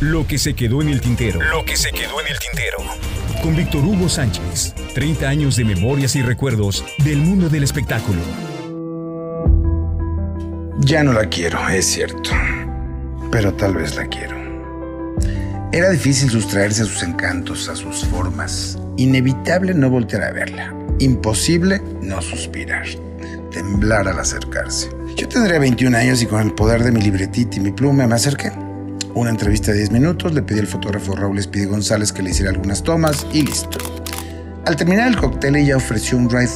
Lo que se quedó en el tintero. Lo que se quedó en el tintero. Con Víctor Hugo Sánchez. 30 años de memorias y recuerdos del mundo del espectáculo. Ya no la quiero, es cierto. Pero tal vez la quiero. Era difícil sustraerse a sus encantos, a sus formas. Inevitable no voltear a verla. Imposible no suspirar. Temblar al acercarse. Yo tendría 21 años y con el poder de mi libretita y mi pluma me acerqué. Una entrevista de 10 minutos, le pedí al fotógrafo Raúl Espidi González que le hiciera algunas tomas y listo. Al terminar el cóctel ella ofreció un ride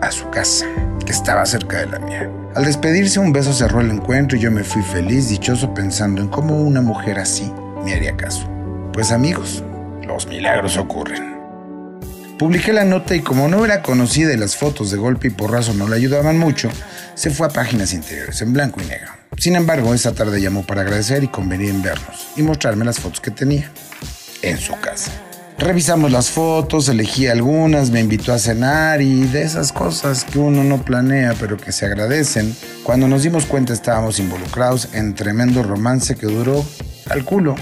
a su casa, que estaba cerca de la mía. Al despedirse un beso cerró el encuentro y yo me fui feliz, dichoso pensando en cómo una mujer así me haría caso. Pues amigos, los milagros ocurren. Publiqué la nota y como no era conocida y las fotos de golpe y porrazo no le ayudaban mucho, se fue a páginas interiores en blanco y negro. Sin embargo, esa tarde llamó para agradecer y convenir en vernos y mostrarme las fotos que tenía en su casa. Revisamos las fotos, elegí algunas, me invitó a cenar y de esas cosas que uno no planea pero que se agradecen. Cuando nos dimos cuenta estábamos involucrados en tremendo romance que duró, al culo,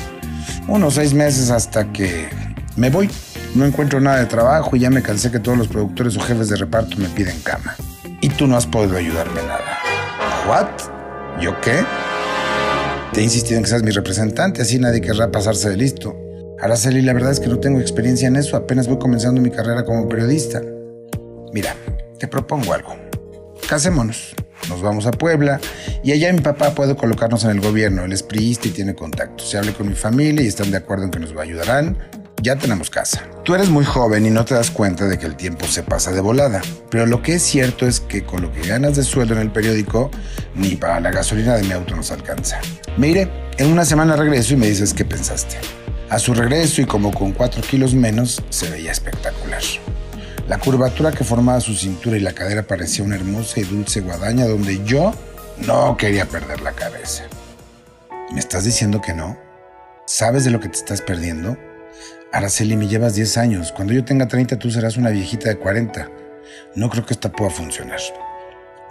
unos seis meses hasta que me voy. No encuentro nada de trabajo y ya me cansé que todos los productores o jefes de reparto me piden cama. Y tú no has podido ayudarme nada. ¿What? ¿Yo qué? Te he insistido en que seas mi representante, así nadie querrá pasarse de listo. Araceli, la verdad es que no tengo experiencia en eso, apenas voy comenzando mi carrera como periodista. Mira, te propongo algo. Casémonos. Nos vamos a Puebla y allá mi papá puede colocarnos en el gobierno. Él es priista y tiene contactos. Se hable con mi familia y están de acuerdo en que nos ayudarán ya tenemos casa. Tú eres muy joven y no te das cuenta de que el tiempo se pasa de volada, pero lo que es cierto es que con lo que ganas de sueldo en el periódico, ni para la gasolina de mi auto nos alcanza. Me iré, en una semana regreso y me dices qué pensaste. A su regreso y como con 4 kilos menos, se veía espectacular. La curvatura que formaba su cintura y la cadera parecía una hermosa y dulce guadaña donde yo no quería perder la cabeza. ¿Me estás diciendo que no? ¿Sabes de lo que te estás perdiendo? Araceli, me llevas 10 años. Cuando yo tenga 30, tú serás una viejita de 40. No creo que esta pueda funcionar.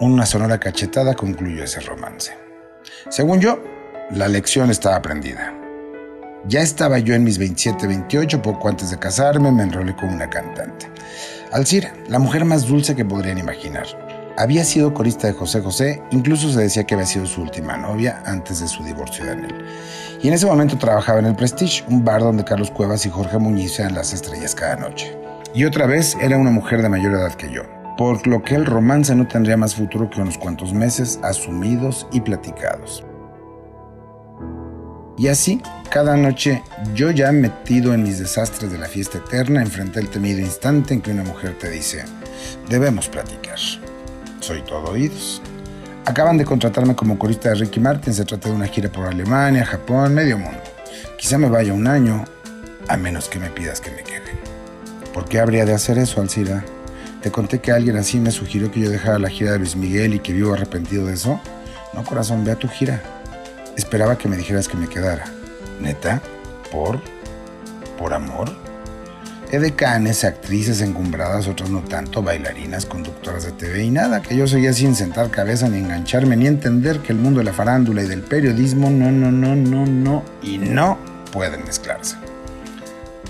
Una sonora cachetada concluyó ese romance. Según yo, la lección estaba aprendida. Ya estaba yo en mis 27, 28, poco antes de casarme, me enrolé con una cantante. Alcira, la mujer más dulce que podrían imaginar. Había sido corista de José José, incluso se decía que había sido su última novia antes de su divorcio de Daniel. Y en ese momento trabajaba en el Prestige, un bar donde Carlos Cuevas y Jorge Muñiz eran las estrellas cada noche. Y otra vez era una mujer de mayor edad que yo, por lo que el romance no tendría más futuro que unos cuantos meses asumidos y platicados. Y así, cada noche, yo ya metido en mis desastres de la fiesta eterna, enfrenté el temido instante en que una mujer te dice, debemos platicar. Soy todo oídos. Acaban de contratarme como corista de Ricky Martin. Se trata de una gira por Alemania, Japón, medio mundo. Quizá me vaya un año, a menos que me pidas que me quede. ¿Por qué habría de hacer eso, Alcira? Te conté que alguien así me sugirió que yo dejara la gira de Luis Miguel y que vivo arrepentido de eso. No, corazón, ve a tu gira. Esperaba que me dijeras que me quedara. ¿Neta? ¿Por? ¿Por amor? Edecanes, actrices encumbradas, otras no tanto, bailarinas, conductoras de TV y nada, que yo seguía sin sentar cabeza ni engancharme ni entender que el mundo de la farándula y del periodismo no, no, no, no, no y no pueden mezclarse.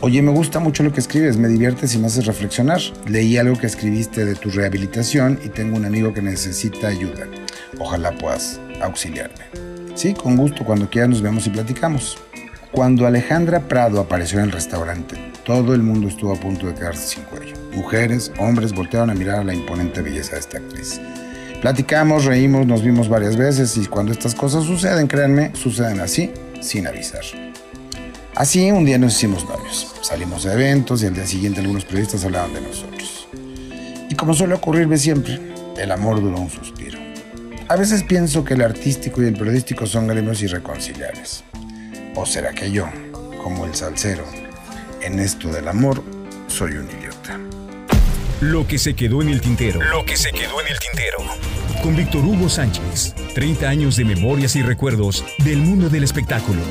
Oye, me gusta mucho lo que escribes, me diviertes y me haces reflexionar. Leí algo que escribiste de tu rehabilitación y tengo un amigo que necesita ayuda. Ojalá puedas auxiliarme. Sí, con gusto, cuando quieras nos vemos y platicamos. Cuando Alejandra Prado apareció en el restaurante, todo el mundo estuvo a punto de quedarse sin cuello. Mujeres, hombres voltearon a mirar a la imponente belleza de esta actriz. Platicamos, reímos, nos vimos varias veces y cuando estas cosas suceden, créanme, suceden así, sin avisar. Así, un día nos hicimos novios. Salimos a eventos y al día siguiente algunos periodistas hablaban de nosotros. Y como suele ocurrirme siempre, el amor duró un suspiro. A veces pienso que el artístico y el periodístico son gremios irreconciliables. ¿O será que yo, como el salsero, en esto del amor, soy un idiota? Lo que se quedó en el tintero. Lo que se quedó en el tintero. Con Víctor Hugo Sánchez. 30 años de memorias y recuerdos del mundo del espectáculo.